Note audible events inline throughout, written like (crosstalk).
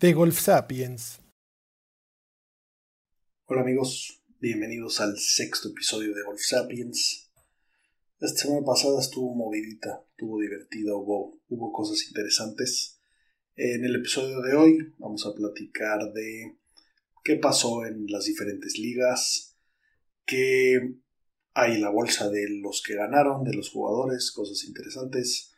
de Golf Sapiens. Hola amigos, bienvenidos al sexto episodio de Golf Sapiens. Esta semana pasada estuvo movidita, estuvo divertida, hubo, hubo cosas interesantes. En el episodio de hoy vamos a platicar de qué pasó en las diferentes ligas, qué hay la bolsa de los que ganaron, de los jugadores, cosas interesantes.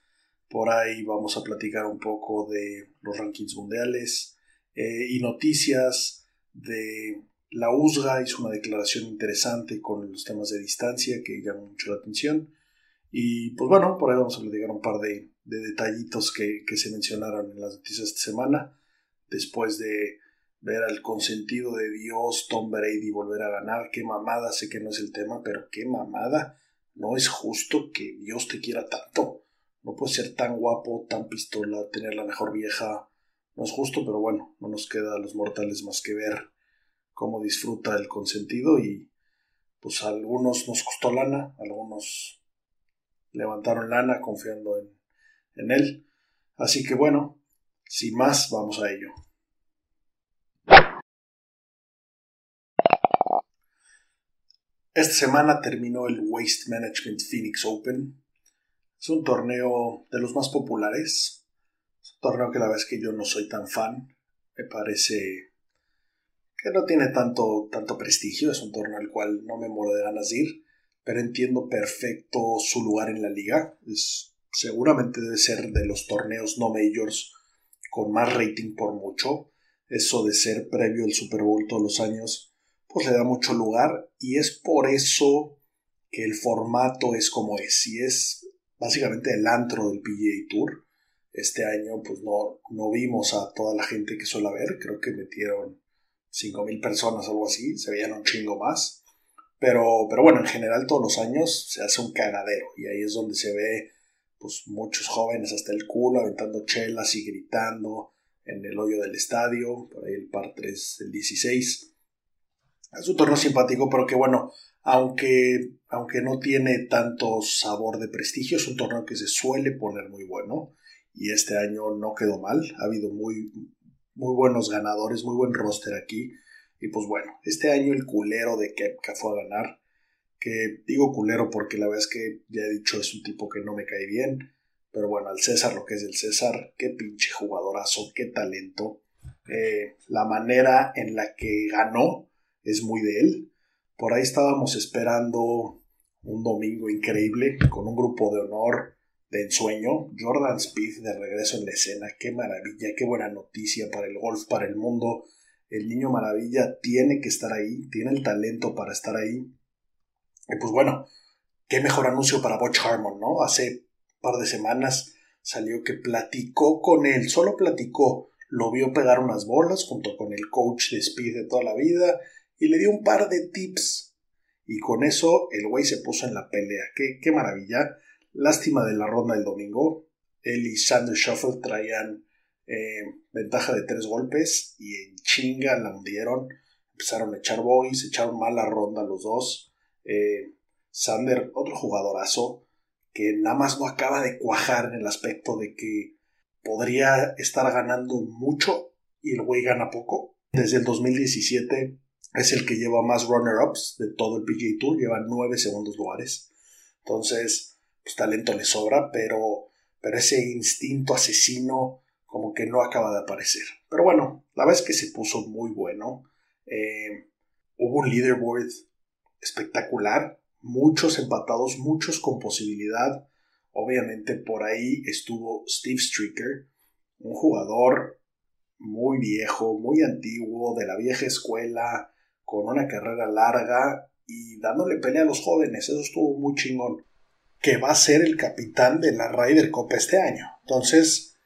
Por ahí vamos a platicar un poco de los rankings mundiales, eh, y noticias de la USGA hizo una declaración interesante con los temas de distancia que llamó mucho la atención. Y pues bueno, por ahí vamos a platicar un par de, detallitos que, se mencionaron en las noticias esta semana. Después de ver al consentido de Dios, Tom Brady, volver a ganar. Qué mamada, sé que no es el tema, pero qué mamada. No es justo que Dios te quiera tanto. No puede ser tan guapo, tan pistola, tener la mejor vieja, no es justo, pero bueno, no nos queda a los mortales más que ver cómo disfruta el consentido y pues a algunos nos costó lana, algunos levantaron lana confiando en, en él. Así que bueno, sin más, vamos a ello. Esta semana terminó el Waste Management Phoenix Open. Es un torneo de los más populares, torneo que la verdad es que yo no soy tan fan. Me parece que no tiene tanto, tanto prestigio. Es un torneo al cual no me muero de ganas de ir. Pero entiendo perfecto su lugar en la liga. Es, seguramente debe ser de los torneos no majors con más rating por mucho. Eso de ser previo al Super Bowl todos los años, pues le da mucho lugar. Y es por eso que el formato es como es. Y es básicamente el antro del PGA Tour este año pues no, no vimos a toda la gente que suele ver, creo que metieron 5.000 personas, algo así, se veían un chingo más. Pero, pero bueno, en general todos los años se hace un cagadero y ahí es donde se ve pues muchos jóvenes hasta el culo aventando chelas y gritando en el hoyo del estadio, por ahí el par 3 del 16. Es un torneo simpático, pero que bueno, aunque, aunque no tiene tanto sabor de prestigio, es un torneo que se suele poner muy bueno y este año no quedó mal. Ha habido muy, muy buenos ganadores, muy buen roster aquí. Y pues bueno, este año el culero de Kepka fue a ganar. Que digo culero porque la verdad es que ya he dicho es un tipo que no me cae bien. Pero bueno, al César lo que es el César, qué pinche jugadorazo, qué talento. Eh, la manera en la que ganó es muy de él. Por ahí estábamos esperando un domingo increíble con un grupo de honor de ensueño. Jordan Speed de regreso en la escena. Qué maravilla, qué buena noticia para el golf, para el mundo. El niño maravilla tiene que estar ahí, tiene el talento para estar ahí. Y pues bueno, qué mejor anuncio para Butch Harmon, ¿no? Hace un par de semanas salió que platicó con él, solo platicó, lo vio pegar unas bolas junto con el coach de Speed de toda la vida y le dio un par de tips. Y con eso el güey se puso en la pelea. Qué, qué maravilla. Lástima de la ronda del domingo. Él y Sander Shuffle traían eh, ventaja de tres golpes y en chinga la hundieron. Empezaron a echar boys, echaron mala ronda los dos. Eh, Sander, otro jugadorazo, que nada más no acaba de cuajar en el aspecto de que podría estar ganando mucho y el güey gana poco. Desde el 2017 es el que lleva más runner-ups de todo el PGA Tour, lleva nueve segundos lugares. Entonces, pues, talento le sobra, pero, pero ese instinto asesino como que no acaba de aparecer. Pero bueno, la es que se puso muy bueno. Eh, hubo un leaderboard espectacular, muchos empatados, muchos con posibilidad. Obviamente por ahí estuvo Steve Stricker, un jugador muy viejo, muy antiguo, de la vieja escuela, con una carrera larga y dándole pelea a los jóvenes. Eso estuvo muy chingón que va a ser el capitán de la Ryder Cup este año. Entonces,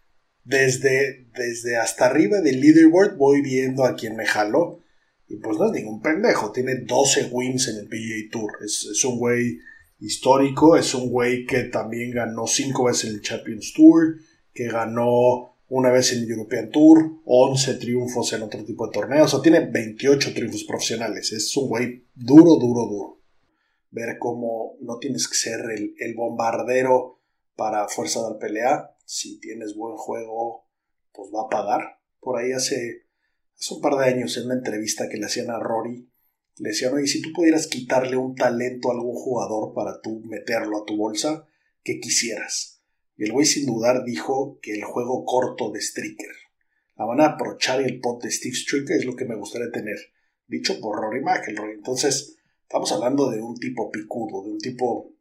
desde, desde hasta arriba del leaderboard voy viendo a quien me jaló. Y pues no es ningún pendejo, tiene 12 wins en el PGA Tour. Es, un güey histórico, es un güey que también ganó 5 veces el Champions Tour, que ganó una vez en el European Tour, 11 triunfos en otro tipo de torneos, o sea, tiene 28 triunfos profesionales. Es un güey duro, duro, duro ver cómo no tienes que ser el, bombardero para fuerza de pelea. Si tienes buen juego, pues va a pagar. Por ahí hace, hace un par de años en una entrevista que le hacían a Rory, le decían, oye, si tú pudieras quitarle un talento a algún jugador para tú meterlo a tu bolsa, ¿qué quisieras? Y el güey sin dudar dijo que el juego corto de Stricker. La van a aprovechar el pot de Steve Stricker es lo que me gustaría tener. Dicho por Rory McIlroy. Entonces, Estamos hablando de un tipo picudo, de un tipo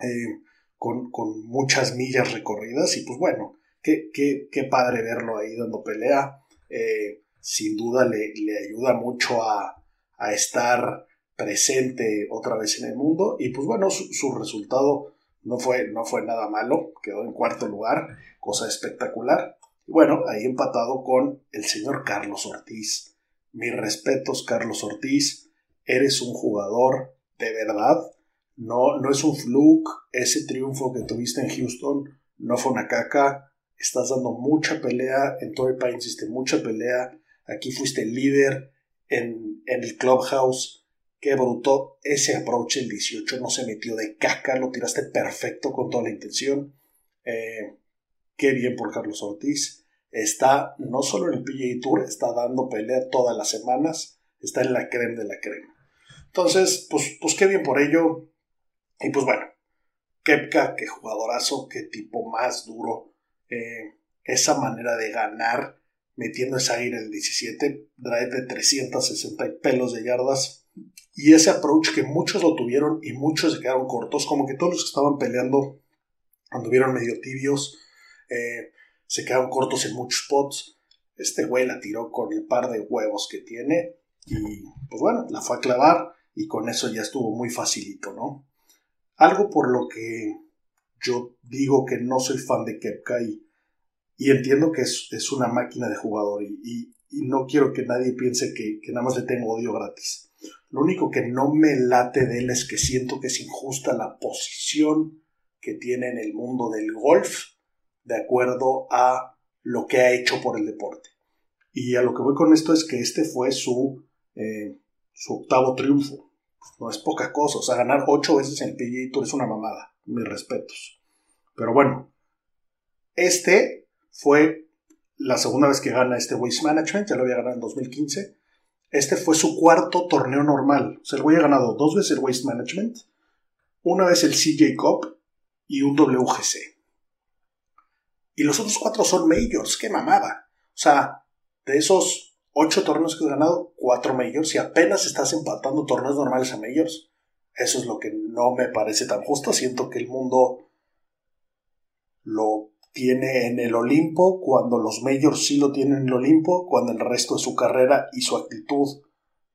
eh, con, muchas millas recorridas y pues bueno, qué, qué, padre verlo ahí dando pelea. Eh, sin duda le, ayuda mucho a, estar presente otra vez en el mundo y pues bueno, su, resultado no fue, no fue nada malo, quedó en cuarto lugar, cosa espectacular. Y bueno, ahí empatado con el señor Carlos Ortiz. Mis respetos, Carlos Ortiz eres un jugador de verdad. No, no es un fluke. Ese triunfo que tuviste en Houston no fue una caca. Estás dando mucha pelea. En Torrey Pines hiciste mucha pelea. Aquí fuiste el líder en, el clubhouse. Qué bruto. Ese approach el 18 no se metió de caca. Lo tiraste perfecto con toda la intención. Eh, qué bien por Carlos Ortiz. Está no solo en el PGA Tour, está dando pelea todas las semanas. Está en la crema de la crema. Entonces, pues, pues qué bien por ello. Y pues bueno, Kepka, qué jugadorazo, qué tipo más duro. Eh, esa manera de ganar metiendo esa aire el 17, drive de 360 pelos de yardas. Y ese approach que muchos lo tuvieron y muchos se quedaron cortos, como que todos los que estaban peleando anduvieron medio tibios, eh, se quedaron cortos en muchos spots. Este güey la tiró con el par de huevos que tiene y pues bueno, la fue a clavar y con eso ya estuvo muy facilito, ¿no? Algo por lo que yo digo que no soy fan de Kepka y, entiendo que es, una máquina de jugador y, no quiero que nadie piense que, que, nada más le tengo odio gratis. Lo único que no me late de él es que siento que es injusta la posición que tiene en el mundo del golf de acuerdo a lo que ha hecho por el deporte. Y a lo que voy con esto es que este fue su eh, su octavo triunfo. No es poca cosa, o sea, ganar ocho veces en el PGA Tour es una mamada, mis respetos. Pero bueno, este fue la segunda vez que gana este Waste Management, ya lo había ganado en 2015. Este fue su cuarto torneo normal. O sea, el güey ha ganado dos veces el Waste Management, una vez el CJ Cup y un WGC. Y los otros cuatro son majors, qué mamada. O sea, de esos ocho torneos que has ganado, cuatro majors y apenas estás empatando torneos normales a majors. Eso es lo que no me parece tan justo. Siento que el mundo lo tiene en el Olimpo, cuando los majors sí lo tienen en el Olimpo, cuando el resto de su carrera y su actitud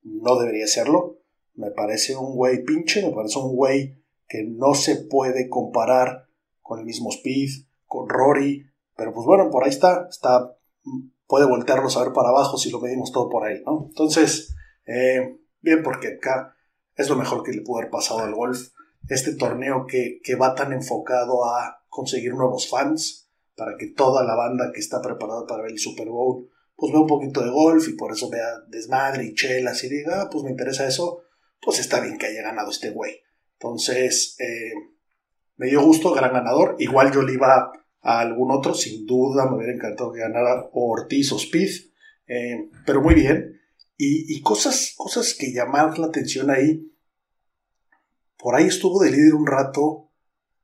no debería serlo. Me parece un güey pinche, me parece un güey que no se puede comparar con el mismo Speed, con Rory, pero pues bueno, por ahí está, está puede voltearlos a ver para abajo si lo medimos todo por ahí, ¿no? Entonces, eh, bien, porque acá es lo mejor que le pudo haber pasado al golf. Este torneo que, va tan enfocado a conseguir nuevos fans, para que toda la banda que está preparada para ver el Super Bowl, pues vea un poquito de golf y por eso vea desmadre y chelas y diga, ah, pues me interesa eso, pues está bien que haya ganado este güey. Entonces, eh, me dio gusto, gran ganador. Igual yo le iba a algún otro, sin duda me hubiera encantado que ganara Ortiz o Speed, eh, pero muy bien. Y, cosas, cosas que llamar la atención ahí. Por ahí estuvo de líder un rato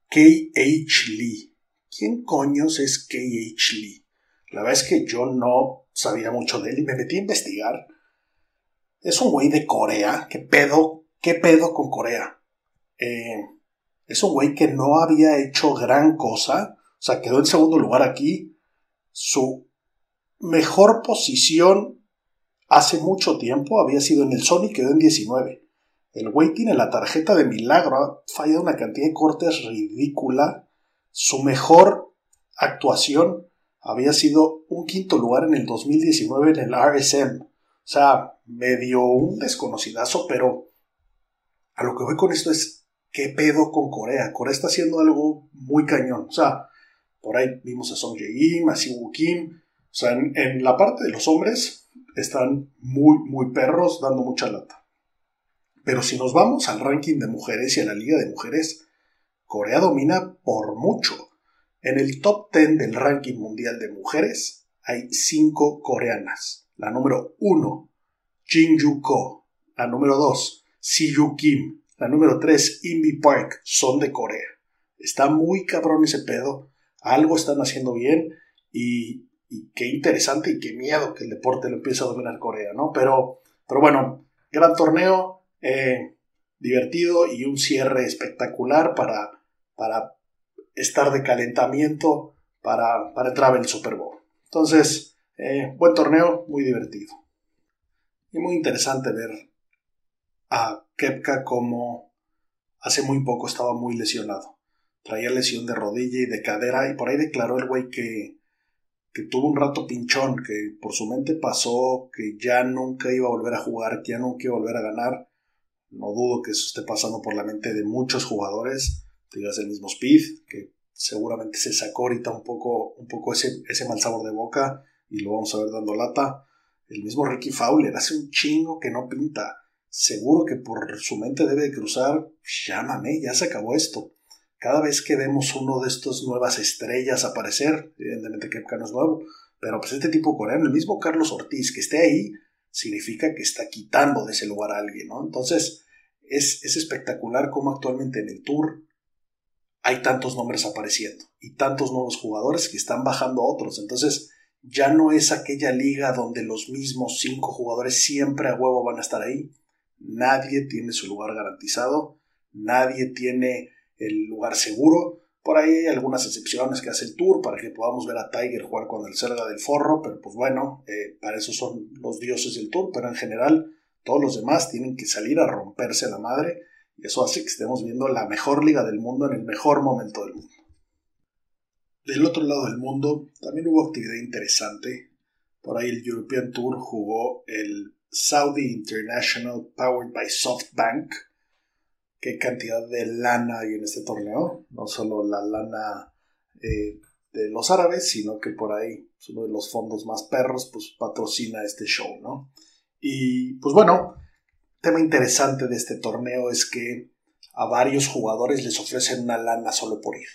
KH Lee. ¿Quién coños es KH Lee? La verdad es que yo no sabía mucho de él y me metí a investigar. Es un güey de Corea. ¿Qué pedo? ¿Qué pedo con Corea? Eh, es un güey que no había hecho gran cosa. O sea, quedó en segundo lugar aquí. Su mejor posición hace mucho tiempo había sido en el Sony, quedó en 19. El güey tiene la tarjeta de milagro, ha fallado una cantidad de cortes ridícula. Su mejor actuación había sido un quinto lugar en el 2019 en el RSM. O sea, medio un desconocidazo, pero a lo que voy con esto es qué pedo con Corea. Corea está haciendo algo muy cañón. O sea, por ahí vimos a Song Jae-im, a Siwoo Kim. O sea, en, la parte de los hombres están muy, muy perros, dando mucha lata. Pero si nos vamos al ranking de mujeres y a la liga de mujeres, Corea domina por mucho. En el top 10 del ranking mundial de mujeres hay 5 coreanas. La número 1, Jin Ko. La número 2, Yu Kim. La número 3, Inbi Park. Son de Corea. Está muy cabrón ese pedo. Algo están haciendo bien. Y, qué interesante y qué miedo que el deporte lo empiece a dominar Corea, ¿no? Pero, pero bueno, gran torneo. Eh, divertido y un cierre espectacular para, para estar de calentamiento para, para entrar en el Super Bowl. Entonces, eh, buen torneo, muy divertido. Y muy interesante ver a Kepka como hace muy poco estaba muy lesionado. Traía lesión de rodilla y de cadera y por ahí declaró el güey que, que tuvo un rato pinchón, que por su mente pasó que ya nunca iba a volver a jugar, que ya nunca iba a volver a ganar. No dudo que eso esté pasando por la mente de muchos jugadores digas el mismo Speed, que seguramente se sacó ahorita un poco, un poco ese, ese mal sabor de boca y lo vamos a ver dando lata. El mismo Ricky Fowler hace un chingo que no pinta. Seguro que por su mente debe cruzar, llámame, ya se acabó esto. Cada vez que vemos uno de estos nuevas estrellas aparecer, evidentemente que no es nuevo, pero pues este tipo coreano, el mismo Carlos Ortiz, que esté ahí, significa que está quitando de ese lugar a alguien, ¿no? Entonces, es, es espectacular cómo actualmente en el Tour hay tantos nombres apareciendo y tantos nuevos jugadores que están bajando a otros. Entonces, ya no es aquella liga donde los mismos cinco jugadores siempre a huevo van a estar ahí. Nadie tiene su lugar garantizado, nadie tiene el lugar seguro. Por ahí hay algunas excepciones que hace el Tour para que podamos ver a Tiger jugar con el Cerda del Forro, pero pues bueno, eh, para eso son los dioses del Tour, pero en general todos los demás tienen que salir a romperse la madre y eso hace que estemos viendo la mejor liga del mundo en el mejor momento del mundo. Del otro lado del mundo también hubo actividad interesante. Por ahí el European Tour jugó el Saudi International Powered by SoftBank. Qué cantidad de lana hay en este torneo. No solo la lana eh, de los árabes, sino que por ahí uno de los fondos más perros, pues patrocina este show, ¿no? Y pues bueno, tema interesante de este torneo es que a varios jugadores les ofrecen una lana solo por ir.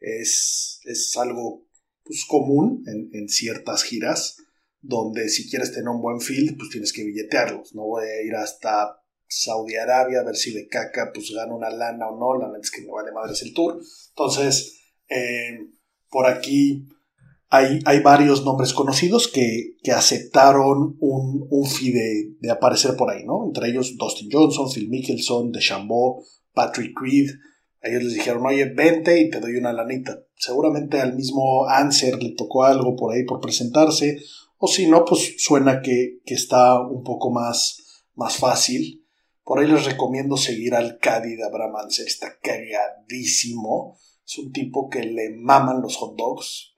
Es, es algo pues, común en, ciertas giras, donde si quieres tener un buen field, pues tienes que billetearlos. No voy a ir hasta Saudi Arabia a ver si de caca pues gano una lana o no. La neta es que me vale madres el tour. Entonces, eh, por aquí hay, varios nombres conocidos que, aceptaron un, un fee de, aparecer por ahí, ¿no? Entre ellos Dustin Johnson, Phil Mickelson, DeChambeau, Patrick Reed. ellos les dijeron, oye, vente y te doy una lanita. Seguramente al mismo Anser le tocó algo por ahí por presentarse, o si no, pues suena que, está un poco más, más fácil. Por ahí les recomiendo seguir al Caddy de Abraham Anser, está cagadísimo. Es un tipo que le maman los hot dogs,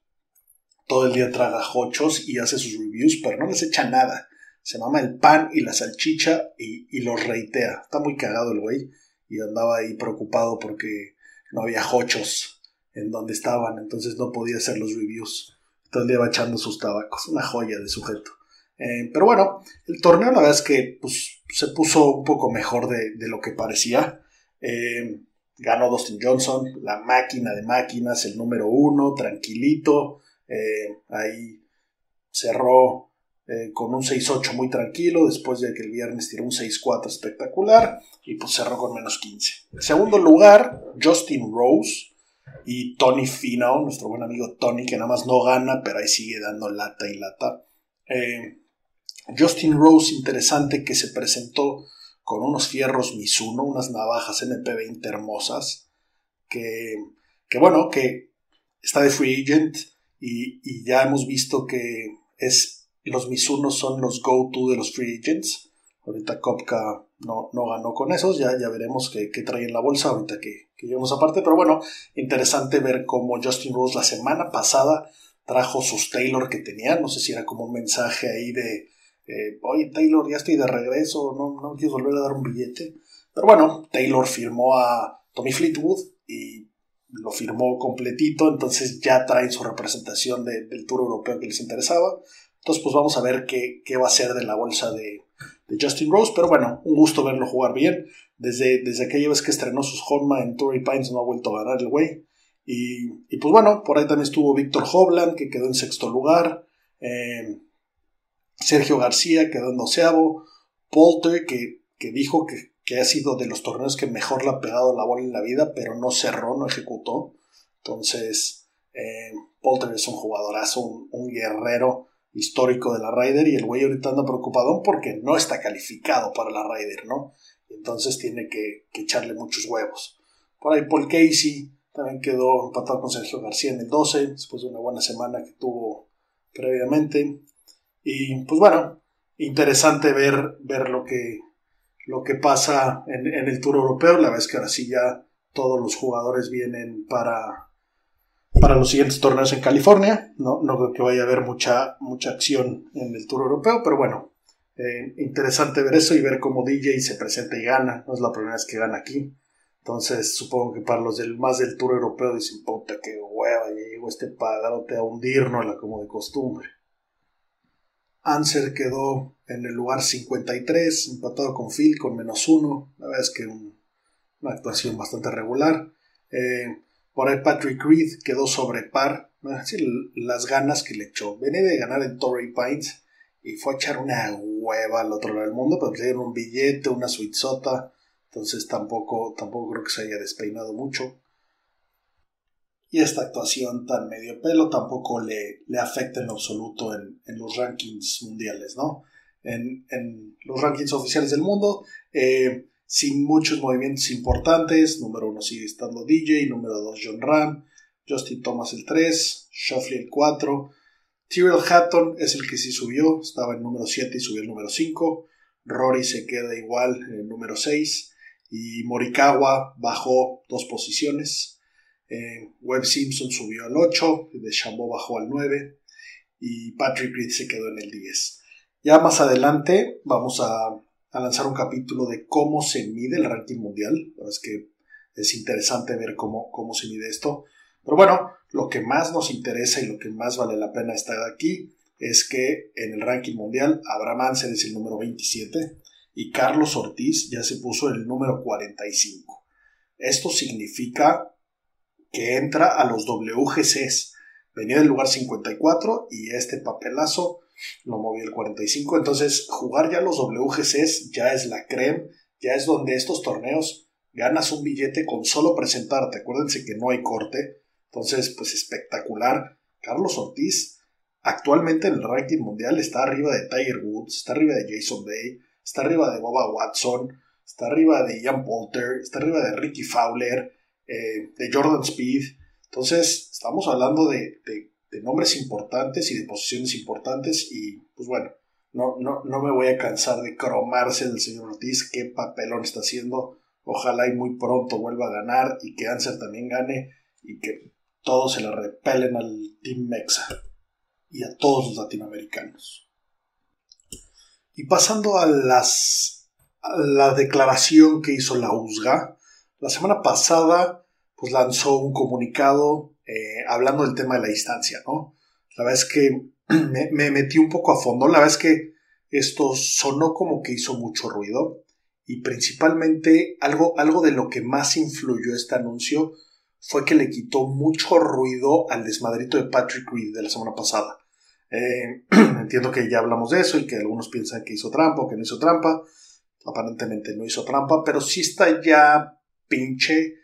todo el día traga hochos y hace sus reviews, pero no les echa nada. Se mama el pan y la salchicha y, los reitea. Está muy cagado el güey y andaba ahí preocupado porque no había hochos en donde estaban, entonces no podía hacer los reviews. Todo el día va echando sus tabacos. Una joya de sujeto. Eh, pero bueno, el torneo la verdad es que pues, se puso un poco mejor de, lo que parecía. Eh, ganó Dustin Johnson, la máquina de máquinas, el número uno, tranquilito. Eh, ahí cerró eh, con un 6-8 muy tranquilo, después de que el viernes tiró un 6-4 espectacular y pues cerró con menos 15. En segundo lugar, Justin Rose, y Tony Fino, nuestro buen amigo Tony, que nada más no gana, pero ahí sigue dando lata y lata. Eh, Justin Rose, interesante, que se presentó con unos fierros Mizuno, unas navajas MP20 hermosas, que, que bueno, que está de free agent y, ya hemos visto que es, los Mizuno son los go-to de los free agents. Ahorita Kopka no, no ganó con esos, ya, ya veremos qué, qué trae en la bolsa ahorita que, que llevamos aparte, pero bueno, interesante ver cómo Justin Rose la semana pasada trajo sus Taylor que tenía, no sé si era como un mensaje ahí de, eh, oye Taylor, ya estoy de regreso, no, no quieres volver a dar un billete, pero bueno, Taylor firmó a Tommy Fleetwood y lo firmó completito, entonces ya traen su representación del Tour Europeo que les interesaba, entonces pues vamos a ver qué, qué va a ser de la bolsa de, de Justin Rose, pero bueno, un gusto verlo jugar bien. Desde, desde aquella vez que estrenó sus Honma en Torrey Pines no ha vuelto a ganar el güey. Y, y, pues bueno, por ahí también estuvo Víctor Hovland, que quedó en sexto lugar. Eh, Sergio García quedó en doceavo. Polter, que, que dijo que, que, ha sido de los torneos que mejor le ha pegado la bola en la vida, pero no cerró, no ejecutó. Entonces, eh, Polter es un jugadorazo, un, un guerrero histórico de la Ryder y el güey ahorita anda preocupado porque no está calificado para la Ryder, ¿no? Entonces tiene que, echarle muchos huevos. Por ahí Paul Casey también quedó empatado con Sergio García en el 12, después de una buena semana que tuvo previamente. Y pues bueno, interesante ver, ver lo, que, lo que pasa en, el Tour Europeo. La vez que ahora sí ya todos los jugadores vienen para para los siguientes torneos en California. No, no creo que vaya a haber mucha, mucha acción en el Tour Europeo, pero bueno, eh, interesante ver eso y ver cómo DJ se presenta y gana. No es la primera vez que gana aquí. Entonces supongo que para los del más del Tour Europeo dicen, puta, que hueva, ya llegó este pagarote a hundirnos como de costumbre. Anser quedó en el lugar 53, empatado con Phil con menos uno. La verdad es que una actuación bastante regular. Eh, por ahí Patrick Reed quedó sobre par. las ganas que le echó. Venía de ganar en Torrey Pines y fue a echar una hueva al otro lado del mundo, pero le dieron un billete, una suizota. Entonces tampoco, tampoco creo que se haya despeinado mucho. Y esta actuación tan medio pelo tampoco le, le afecta en absoluto en, en los rankings mundiales, ¿no? En, en, los rankings oficiales del mundo. Eh, sin muchos movimientos importantes. Número uno sigue estando DJ, número dos John Ram, Justin Thomas el 3, Shoffley el 4, Tyrell Hatton es el que sí subió, estaba en número 7 y subió el número 5, Rory se queda igual en número 6 y Morikawa bajó dos posiciones. Eh, Webb Simpson subió al 8, de Chambó bajó al 9 y Patrick Reed se quedó en el 10. Ya más adelante vamos a lanzar un capítulo de cómo se mide el ranking mundial. La es que es interesante ver cómo, cómo se mide esto. Pero bueno, lo que más nos interesa y lo que más vale la pena estar aquí es que en el ranking mundial Abraham Ansel es el número 27 y Carlos Ortiz ya se puso el número 45. Esto significa que entra a los WGCs. Venía del lugar 54 y este papelazo lo movió el 45. Entonces, jugar ya los WGCs ya es la creme, ya es donde estos torneos ganas un billete con solo presentarte. Acuérdense que no hay corte. Entonces, pues espectacular. Carlos Ortiz actualmente en el ranking mundial está arriba de Tiger Woods, está arriba de Jason Day, está arriba de Boba Watson, está arriba de Ian Poulter, está arriba de Ricky Fowler, eh, de Jordan Speed. Entonces, estamos hablando de, de nombres importantes y de posiciones importantes y pues bueno, no, no, no me voy a cansar de cromarse del señor Ortiz, qué papelón está haciendo, ojalá y muy pronto vuelva a ganar y que Anser también gane y que todos se le repelen al Team Mexa y a todos los latinoamericanos. Y pasando a las a la declaración que hizo la USGA, la semana pasada pues lanzó un comunicado eh, hablando del tema de la distancia, ¿no? La verdad es que (clears throat) me, metí un poco a fondo, la verdad es que esto sonó como que hizo mucho ruido y principalmente algo, algo de lo que más influyó este anuncio fue que le quitó mucho ruido al desmadrito de Patrick Reed de la semana pasada. Eh, (clears throat) entiendo que ya hablamos de eso y que algunos piensan que hizo trampa o que no hizo trampa. Aparentemente no hizo trampa, pero sí está ya pinche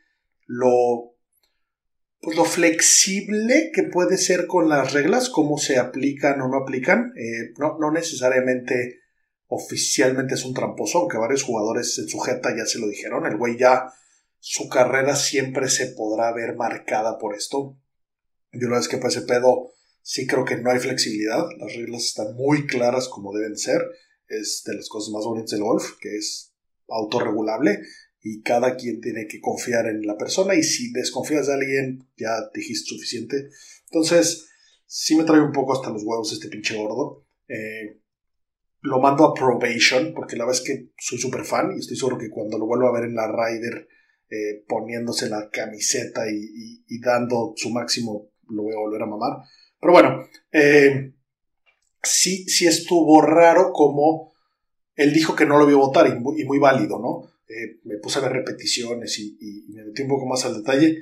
lo pues lo flexible que puede ser con las reglas, cómo se aplican o no aplican. Eh, no, no necesariamente oficialmente es un tramposo, aunque varios jugadores en sujeta ya se lo dijeron. El güey ya, su carrera siempre se podrá ver marcada por esto. Yo la vez que ese pedo sí creo que no hay flexibilidad. Las reglas están muy claras como deben ser. Es de las cosas más bonitas del golf, que es autorregulable y cada quien tiene que confiar en la persona y si desconfías de alguien ya dijiste suficiente. Entonces, sí me trae un poco hasta los huevos este pinche gordo. Eh, lo mando a probation porque la verdad es que soy súper fan y estoy seguro que cuando lo vuelva a ver en la Ryder eh, poniéndose la camiseta y, dando su máximo lo voy a volver a mamar. Pero bueno, eh, sí, sí estuvo raro como él dijo que no lo vio votar y muy válido, ¿no? Eh, me puse a ver repeticiones y, me metí un poco más al detalle.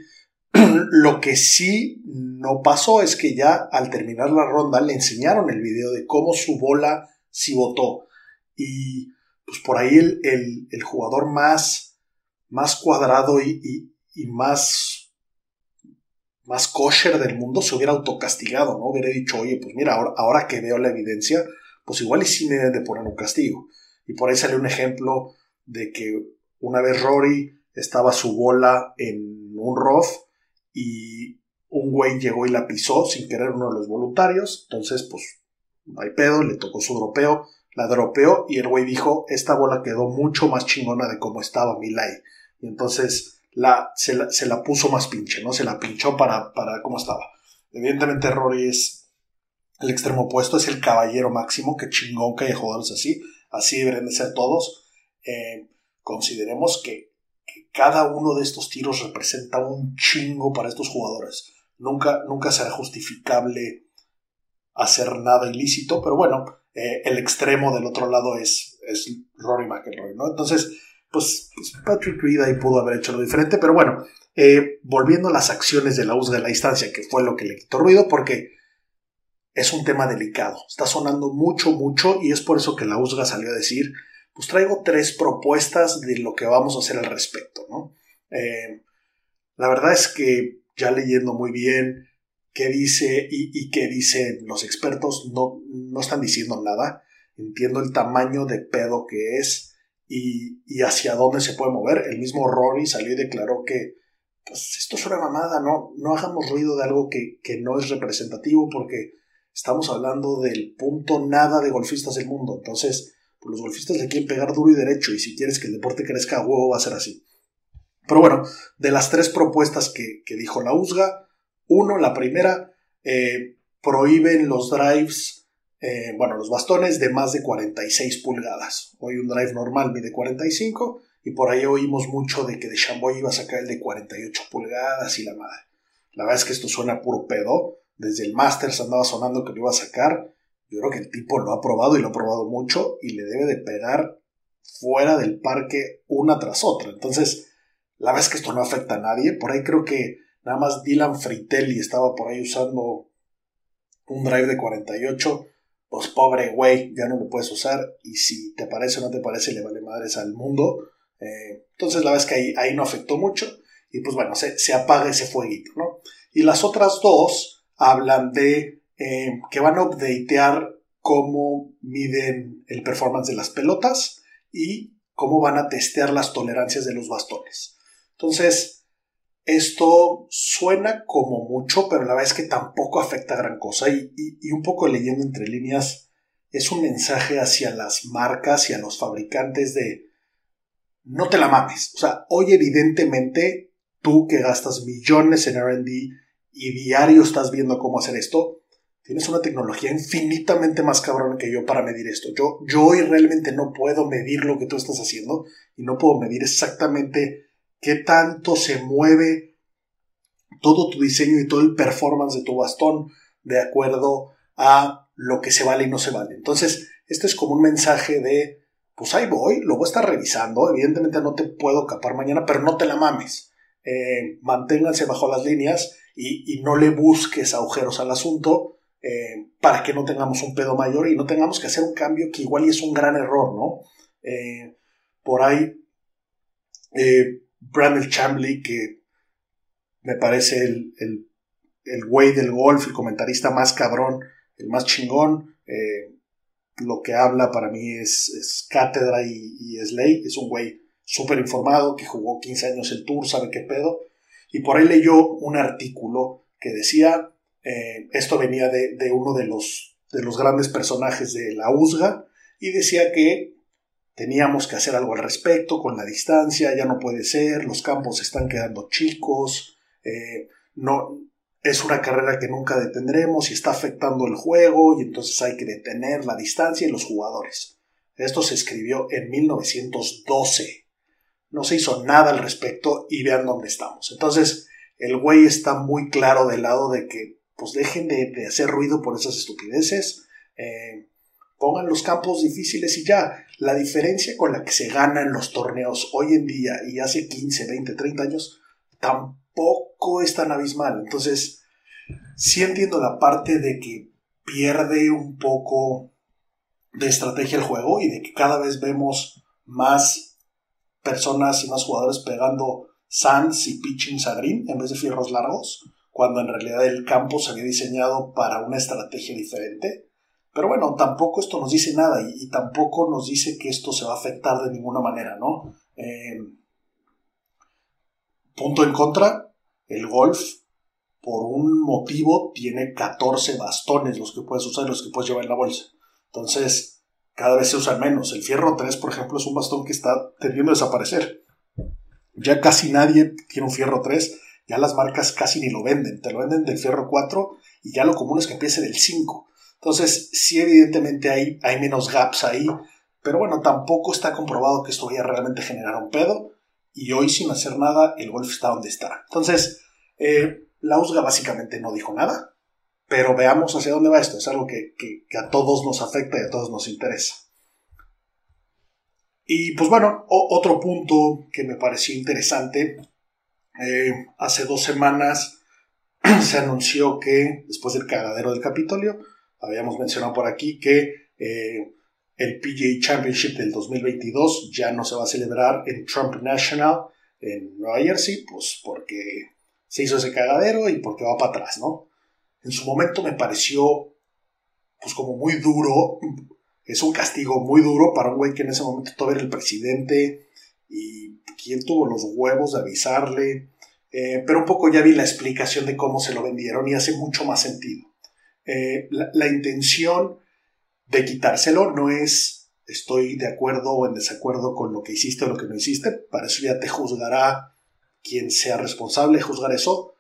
(clears throat) Lo que sí no pasó es que ya al terminar la ronda le enseñaron el video de cómo su bola sí votó. Y pues por ahí el, jugador más, más cuadrado y, más, más kosher del mundo se hubiera autocastigado, ¿no? Hubiera dicho, oye, pues mira, ahora, ahora que veo la evidencia, pues igual y sí me deben de poner un castigo. Y por ahí sale un ejemplo de que una vez Rory estaba su bola en un rough y un güey llegó y la pisó sin querer uno de los voluntarios. Entonces, pues, no hay pedo, le tocó su dropeo, la dropeó y el güey dijo, esta bola quedó mucho más chingona de como estaba mi lay. Y entonces la, se, la, puso más pinche, ¿no? Se la pinchó para, para cómo estaba. Evidentemente Rory es el extremo opuesto, es el caballero máximo, que chingón que haya jugadores así. Así deberían de ser todos. Eh, consideremos que, cada uno de estos tiros representa un chingo para estos jugadores. Nunca, nunca será justificable hacer nada ilícito, pero bueno, eh, el extremo del otro lado es, es Rory McIlroy, ¿no? Entonces, pues, pues, Patrick Reed ahí pudo haber hecho lo diferente, pero bueno, eh, volviendo a las acciones de la USGA de la instancia, que fue lo que le quitó ruido, porque es un tema delicado, está sonando mucho, mucho, y es por eso que la USGA salió a decir pues traigo tres propuestas de lo que vamos a hacer al respecto, ¿no? Eh, la verdad es que ya leyendo muy bien qué dice y, qué dicen los expertos, no, no están diciendo nada. Entiendo el tamaño de pedo que es y, hacia dónde se puede mover. El mismo Rory salió y declaró que pues esto es una mamada, no, no hagamos ruido de algo que, que no es representativo porque estamos hablando del punto nada de golfistas del mundo. Entonces, pues los golfistas le quieren pegar duro y derecho y si quieres que el deporte crezca a huevo va a ser así. Pero bueno, de las tres propuestas que, dijo la USGA, uno, la primera, eh, prohíben los drives, eh, bueno, los bastones de más de 46 pulgadas. Hoy un drive normal mide 45 y por ahí oímos mucho de que de Chamboy iba a sacar el de 48 pulgadas y la madre. La verdad es que esto suena puro pedo. Desde el Masters andaba sonando que lo iba a sacar yo creo que el tipo lo ha probado y lo ha probado mucho y le debe de pegar fuera del parque una tras otra. Entonces, la verdad es que esto no afecta a nadie. Por ahí creo que nada más Dylan Fritelli estaba por ahí usando un drive de 48. Pues pobre güey, ya no lo puedes usar. Y si te parece o no te parece, le vale madres al mundo. Eh, entonces, la verdad es que ahí, ahí no afectó mucho. Y pues bueno, se, se apaga ese fueguito, ¿no? Y las otras dos hablan de eh, que van a updatear cómo miden el performance de las pelotas y cómo van a testear las tolerancias de los bastones. Entonces, esto suena como mucho, pero la verdad es que tampoco afecta gran cosa y, y un poco leyendo entre líneas, es un mensaje hacia las marcas y a los fabricantes de no te la mames. O sea, hoy evidentemente tú que gastas millones en RD y diario estás viendo cómo hacer esto, Tienes una tecnología infinitamente más cabrón que yo para medir esto. Yo, yo hoy realmente no puedo medir lo que tú estás haciendo y no puedo medir exactamente qué tanto se mueve todo tu diseño y todo el performance de tu bastón de acuerdo a lo que se vale y no se vale. Entonces, esto es como un mensaje de, pues ahí voy, lo voy a estar revisando, evidentemente no te puedo capar mañana, pero no te la mames. Eh, manténganse bajo las líneas y, y no le busques agujeros al asunto eh, para que no tengamos un pedo mayor y no tengamos que hacer un cambio que igual y es un gran error, ¿no? Eh, por ahí, eh, Brandon Chambly, que me parece el, el, el güey del golf, el comentarista más cabrón, el más chingón. Eh, lo que habla para mí es, cátedra y, es ley. Es un güey súper informado que jugó 15 años el tour, sabe qué pedo. Y por ahí leyó un artículo que decía, eh, esto venía de, de, uno de los, de los grandes personajes de la USGA, y decía que teníamos que hacer algo al respecto con la distancia, ya no puede ser, los campos están quedando chicos, eh, no, es una carrera que nunca detendremos y está afectando el juego y entonces hay que detener la distancia y los jugadores. Esto se escribió en 1912. No se hizo nada al respecto y vean dónde estamos. Entonces, el güey está muy claro del lado de que pues dejen de, hacer ruido por esas estupideces. Eh, pongan los campos difíciles y ya. La diferencia con la que se ganan los torneos hoy en día y hace 15, 20, 30 años tampoco es tan abismal. Entonces, sí entiendo la parte de que pierde un poco de estrategia el juego y de que cada vez vemos más personas y más jugadores pegando sands y pitching a green en vez de fierros largos, cuando en realidad el campo se había diseñado para una estrategia diferente. Pero bueno, tampoco esto nos dice nada y, tampoco nos dice que esto se va a afectar de ninguna manera, ¿no? Eh, punto en contra, el golf, por un motivo, tiene 14 bastones los que puedes usar y los que puedes llevar en la bolsa. Entonces, cada vez se usan menos. El fierro 3, por ejemplo, es un bastón que está tendiendo a desaparecer. Ya casi nadie tiene un fierro 3, ya las marcas casi ni lo venden. Te lo venden del fierro 4 y ya lo común es que empiece del 5. Entonces, sí, evidentemente hay, hay menos gaps ahí, pero bueno, tampoco está comprobado que esto vaya a realmente generar un pedo. Y hoy, sin hacer nada, el golf está donde está. Entonces, eh, la USGA básicamente no dijo nada, pero veamos hacia dónde va esto. Es algo que, a todos nos afecta y a todos nos interesa. Y pues bueno, otro punto que me pareció interesante. Eh, hace dos semanas (clears throat) se anunció que, después del cagadero del Capitolio, Habíamos mencionado por aquí que eh, el PGA Championship del 2022 ya no se va a celebrar en Trump National en Nueva Jersey, pues porque se hizo ese cagadero y porque va para atrás, ¿no? En su momento me pareció, pues como muy duro, es un castigo muy duro para un güey que en ese momento todavía era el presidente y quien tuvo los huevos de avisarle, eh, pero un poco ya vi la explicación de cómo se lo vendieron y hace mucho más sentido. Eh, la, intención de quitárselo no es estoy de acuerdo o en desacuerdo con lo que hiciste o lo que no hiciste, para eso ya te juzgará quien sea responsable de juzgar eso,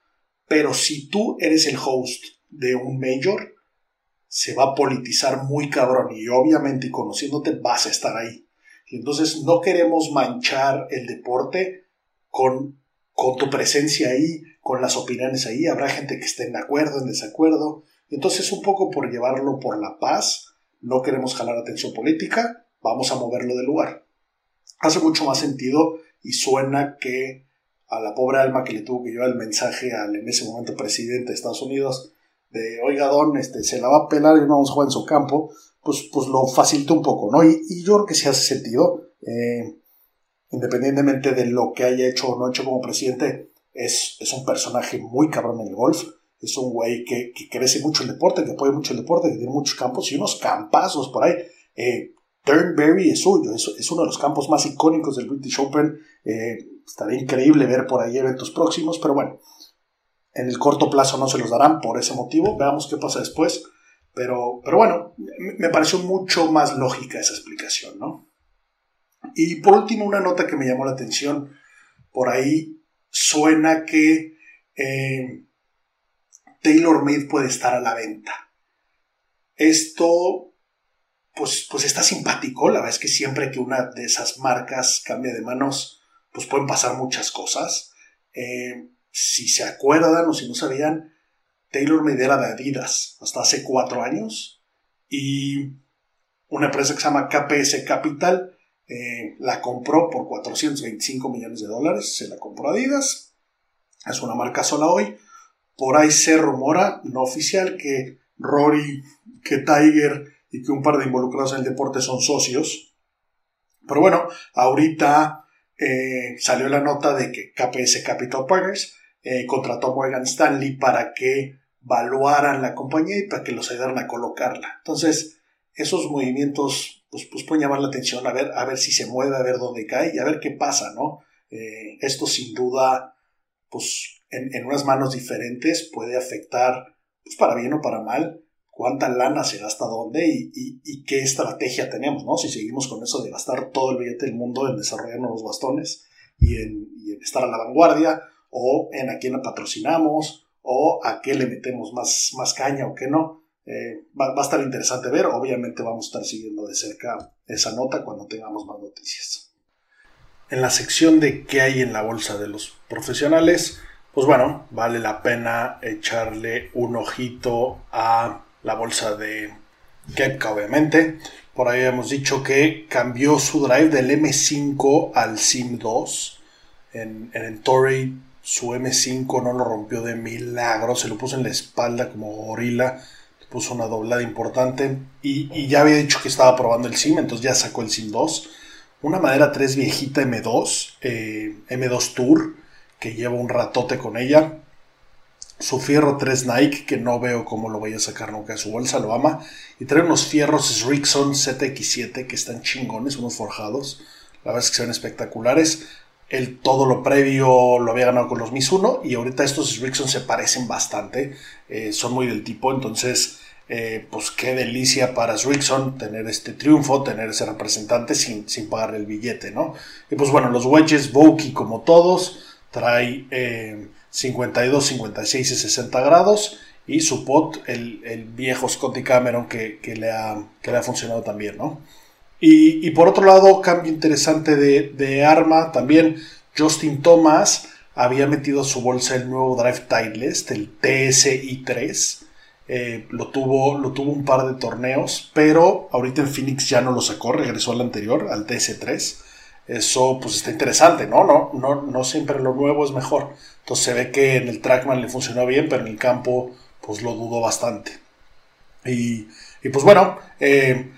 pero si tú eres el host de un major, se va a politizar muy cabrón y obviamente y conociéndote vas a estar ahí. Y entonces no queremos manchar el deporte con, con tu presencia ahí, con las opiniones ahí. Habrá gente que esté en acuerdo, en desacuerdo. Entonces, un poco por llevarlo por la paz, no queremos jalar atención política, vamos a moverlo del lugar. Hace mucho más sentido y suena que a la pobre alma que le tuvo que llevar el mensaje al en ese momento presidente de Estados Unidos de, oiga, don, este, se la va a pelar y no vamos a jugar en su campo, pues, pues lo facilita un poco, ¿no? Y, yo creo que sí hace sentido, eh, independientemente de lo que haya hecho o no hecho como presidente, es, es un personaje muy cabrón en el golf es un güey que, crece mucho el deporte, que apoya mucho el deporte, que tiene muchos campos y unos campazos por ahí. Eh, Turnberry es suyo, es, uno de los campos más icónicos del British Open. Eh, estaría increíble ver por ahí eventos próximos, pero bueno, en el corto plazo no se los darán por ese motivo. Veamos qué pasa después. Pero, pero bueno, me pareció mucho más lógica esa explicación, ¿no? Y por último, una nota que me llamó la atención. Por ahí suena que eh, Taylor Made puede estar a la venta. Esto, pues, pues está simpático. La verdad es que siempre que una de esas marcas cambia de manos, pues pueden pasar muchas cosas. Eh, si se acuerdan o si no sabían, Taylor Made era de Adidas hasta hace cuatro años. Y una empresa que se llama KPS Capital eh, la compró por 425 millones de dólares. Se la compró Adidas. Es una marca sola hoy. Por ahí se rumora, no oficial, que Rory, que Tiger y que un par de involucrados en el deporte son socios. Pero bueno, ahorita eh, salió la nota de que KPS Capital Partners eh, contrató a Morgan Stanley para que valuaran la compañía y para que los ayudaran a colocarla. Entonces, esos movimientos pues, pues pueden llamar la atención a ver, a ver si se mueve, a ver dónde cae y a ver qué pasa, ¿no? Eh, esto sin duda, pues en, unas manos diferentes puede afectar, pues para bien o para mal, cuánta lana se gasta dónde y, qué estrategia tenemos, ¿no? Si seguimos con eso de gastar todo el billete del mundo en desarrollar nuevos bastones y en, y en estar a la vanguardia, o en a quién la patrocinamos, o a qué le metemos más, más caña o qué no. Eh, va, a estar interesante ver. Obviamente vamos a estar siguiendo de cerca esa nota cuando tengamos más noticias. En la sección de qué hay en la bolsa de los profesionales, pues bueno, vale la pena echarle un ojito a la bolsa de Kepka, obviamente. Por ahí hemos dicho que cambió su drive del M5 al SIM 2. En, en el Torrey su M5 no lo rompió de milagro, se lo puso en la espalda como gorila, puso una doblada importante y, ya había dicho que estaba probando el SIM, entonces ya sacó el SIM 2. Una madera 3 viejita M2, eh, M2 Tour, que lleva un ratote con ella. Su fierro 3 Nike, que no veo cómo lo vaya a sacar nunca de su bolsa, lo ama. Y trae unos fierros Rickson ZX7 que están chingones, unos forjados. La verdad es que se ven espectaculares. El, todo lo previo lo había ganado con los Mizuno y ahorita estos Rickson se parecen bastante, eh, son muy del tipo, entonces eh, pues qué delicia para Rickson tener este triunfo, tener ese representante sin, sin pagar el billete, ¿no? Y pues bueno, los wedges Vokey como todos, trae eh, 52, 56 y 60 grados y su pot, el, el viejo Scotty Cameron que, que, le ha, que le ha funcionado también, ¿no? Y, por otro lado, cambio interesante de, de, arma también. Justin Thomas había metido a su bolsa el nuevo Drive Titleist, el TSI3. Eh, lo, tuvo, lo tuvo un par de torneos, pero ahorita en Phoenix ya no lo sacó, regresó al anterior, al TS3. Eso pues está interesante, ¿no? No, no, no siempre lo nuevo es mejor. Entonces se ve que en el Trackman le funcionó bien, pero en el campo pues lo dudó bastante. Y, y pues bueno, eh,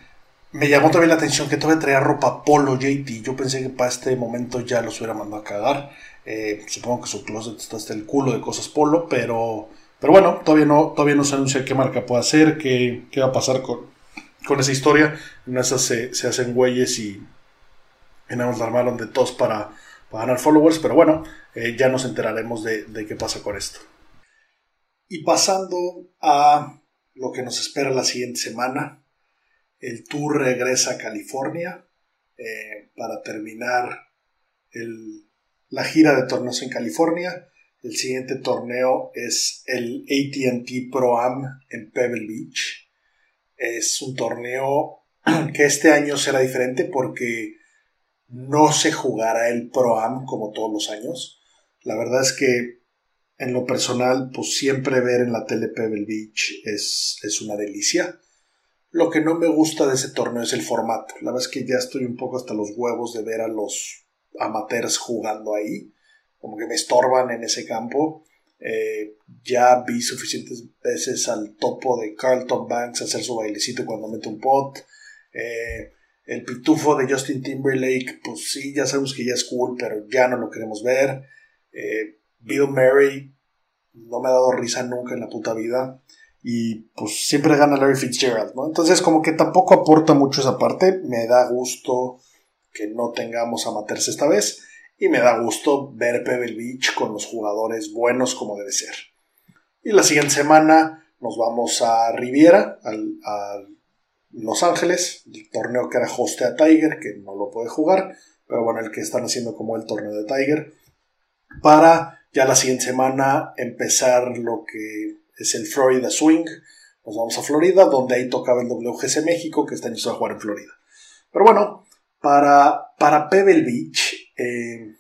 me llamó también la atención que todavía traía ropa polo JT. Yo pensé que para este momento ya los hubiera mandado a cagar. Eh, supongo que su closet está hasta el culo de cosas polo, pero, pero bueno, todavía no, todavía no se anuncia qué marca puede hacer, qué, qué va a pasar con, con esa historia. En esas se, hacen güeyes y, más la armaron de tos para, para ganar followers, pero bueno, eh, ya nos enteraremos de, de qué pasa con esto. Y pasando a lo que nos espera la siguiente semana, el tour regresa a California eh, para terminar la gira de torneos en California. El siguiente torneo es el ATT Pro Am en Pebble Beach. Es un torneo (clears throat) que este año será diferente porque no se jugará el Pro Am como todos los años. La verdad es que en lo personal, pues siempre ver en la tele Pebble Beach es, es una delicia lo que no me gusta de ese torneo es el formato. La verdad es que ya estoy un poco hasta los huevos de ver a los amateurs jugando ahí. Como que me estorban en ese campo. Eh, ya vi suficientes veces al topo de Carlton Banks hacer su bailecito cuando mete un pot. Eh, el pitufo de Justin Timberlake, pues sí, ya sabemos que ya es cool, pero ya no lo queremos ver. Eh, Bill Murray, no me ha dado risa nunca en la puta vida y pues siempre gana Larry Fitzgerald, ¿no? Entonces como que tampoco aporta mucho esa parte, me da gusto que no tengamos a matarse esta vez y me da gusto ver Pebble Beach con los jugadores buenos como debe ser. Y la siguiente semana nos vamos a Riviera, al, a Los Ángeles, el torneo que era hoste a Tiger, que no lo puede jugar, pero bueno, el que están haciendo como el torneo de Tiger, para ya la siguiente semana empezar lo que es el Florida Swing. Nos vamos a Florida, donde ahí tocaba el WGC México, que está en a jugar en Florida. Pero bueno, para, para Pebble Beach, eh,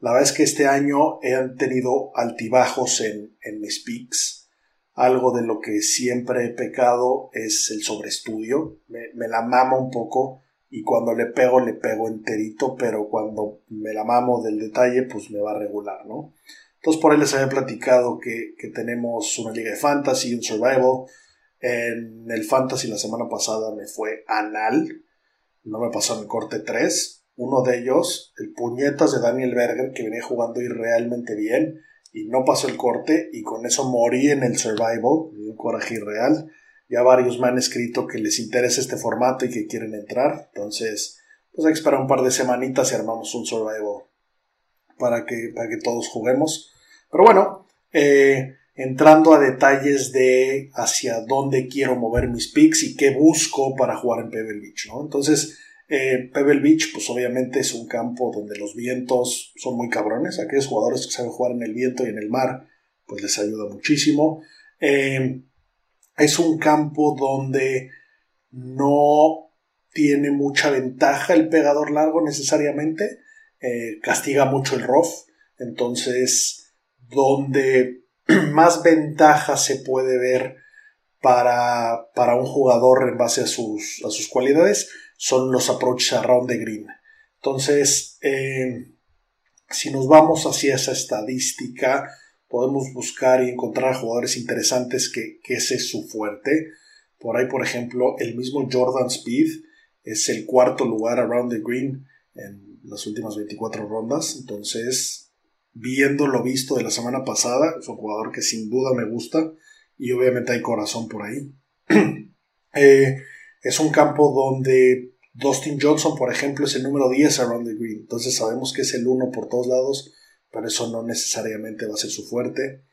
la verdad es que este año han tenido altibajos en, en mis picks. Algo de lo que siempre he pecado es el sobreestudio. Me, me la mamo un poco y cuando le pego, le pego enterito, pero cuando me la mamo del detalle, pues me va a regular, ¿no? Entonces por ahí les había platicado que, que tenemos una liga de fantasy, un survival. En el fantasy la semana pasada me fue anal. No me pasó en el corte 3. Uno de ellos, el puñetas de Daniel Berger, que venía jugando irrealmente bien. y no pasó el corte y con eso morí en el survival, un coraje irreal. Ya varios me han escrito que les interesa este formato y que quieren entrar, entonces pues hay que esperar un par de semanitas y armamos un survival para que, para que todos juguemos. Pero bueno, eh, entrando a detalles de hacia dónde quiero mover mis picks y qué busco para jugar en Pebble Beach, ¿no? Entonces, eh, Pebble Beach, pues obviamente es un campo donde los vientos son muy cabrones. Aquellos jugadores que saben jugar en el viento y en el mar, pues les ayuda muchísimo. Eh, es un campo donde no tiene mucha ventaja el pegador largo necesariamente. Castiga mucho el rough. Entonces, donde (clears throat) más ventaja se puede ver para, para un jugador en base a sus, a sus cualidades son los approaches around the green. Entonces, eh, si nos vamos hacia esa estadística, podemos buscar y encontrar jugadores interesantes que, que ese es su fuerte. Por ahí, por ejemplo, el mismo Jordan Speed es el cuarto lugar around the green en las últimas 24 rondas. Entonces, viendo lo visto de la semana pasada, es un jugador que sin duda me gusta y obviamente hay corazón por ahí. (clears throat) Eh, es un campo donde Dustin Johnson, por ejemplo, es el número 10 around the green, entonces sabemos que es el 1 por todos lados, pero eso no necesariamente va a ser su fuerte.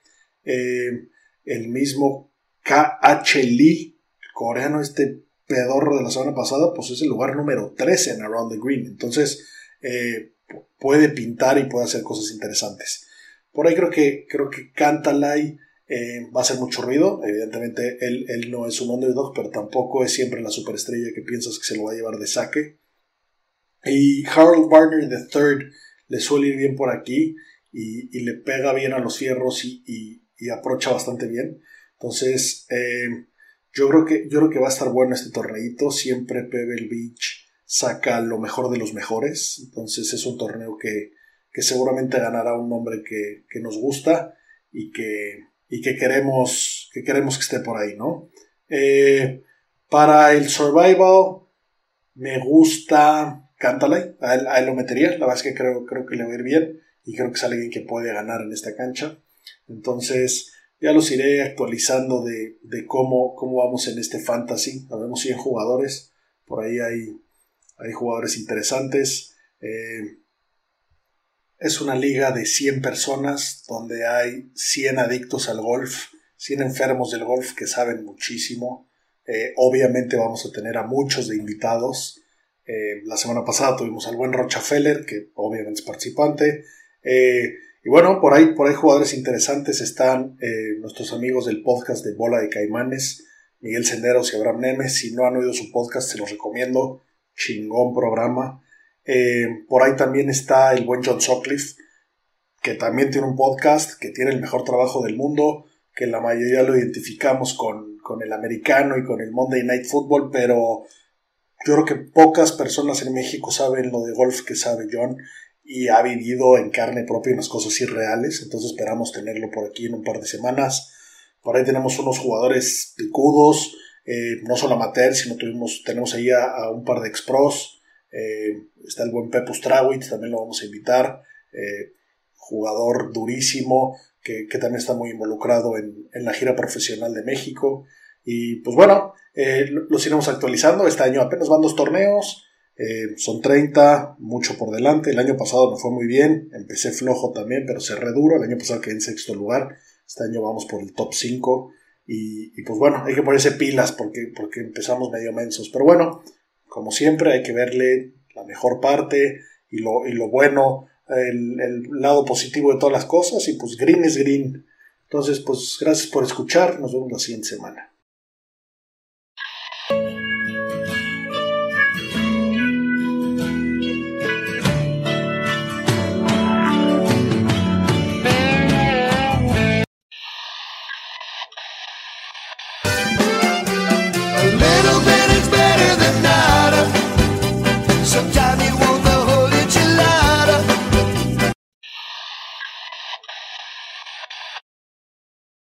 Eh, el mismo KH Lee, coreano, este pedorro de la semana pasada, pues es el lugar número 13 en around the green, entonces eh, puede pintar y puede hacer cosas interesantes. Por ahí creo que, creo que Cantalay eh, va a hacer mucho ruido. Evidentemente, él, no es un underdog, pero tampoco es siempre la superestrella que piensas que se lo va a llevar de saque. Y Harold Barner III le suele ir bien por aquí y, le pega bien a los fierros y, y, aprocha bastante bien. Entonces, eh, yo, creo que, yo creo que va a estar bueno este torneito. Siempre Pebble Beach saca lo mejor de los mejores. Entonces es un torneo que, seguramente ganará un nombre que, nos gusta y que, y que, queremos, que queremos que esté por ahí, ¿no? Eh, para el survival me gusta Cántale, a él, lo metería, la verdad es que creo, creo que le va a ir bien y creo que es alguien que puede ganar en esta cancha. Entonces ya los iré actualizando de, cómo, cómo vamos en este fantasy. Habemos 100 jugadores, por ahí hay hay jugadores interesantes. Eh, es una liga de 100 personas donde hay 100 adictos al golf, 100 enfermos del golf que saben muchísimo. Eh, obviamente vamos a tener a muchos de invitados. Eh, la semana pasada tuvimos al buen Rochafeller, que obviamente es participante. y bueno, por ahí, por ahí jugadores interesantes están nuestros amigos del podcast de Bola de Caimanes, Miguel Senderos y Abraham Nemes. Si no han oído su podcast, se los recomiendo chingón programa. Eh, por ahí también está el buen John Sutcliffe, que también tiene un podcast, que tiene el mejor trabajo del mundo, que la mayoría lo identificamos con, con el americano y con el Monday Night Football, pero yo creo que pocas personas en México saben lo de golf que sabe John y ha vivido en carne propia unas cosas irreales, entonces esperamos tenerlo por aquí en un par de semanas. Por ahí tenemos unos jugadores picudos, eh, no solo amateur, sino tuvimos, tenemos ahí a, un par de expros. Eh, está el buen Pepus Trawit, también lo vamos a invitar. Eh, jugador durísimo, que, también está muy involucrado en, la gira profesional de México. Y pues bueno, los iremos actualizando. Este año apenas van dos torneos. son 30, mucho por delante. El año pasado me fue muy bien. Empecé flojo también, pero cerré duro. El año pasado quedé en sexto lugar. Este año vamos por el top 5. Y, pues bueno, hay que ponerse pilas porque, porque empezamos medio mensos. Pero bueno, como siempre, hay que verle la mejor parte y lo, y lo bueno, el, el, lado positivo de todas las cosas. Y pues green es green. Entonces, pues gracias por escuchar. Nos vemos la siguiente semana.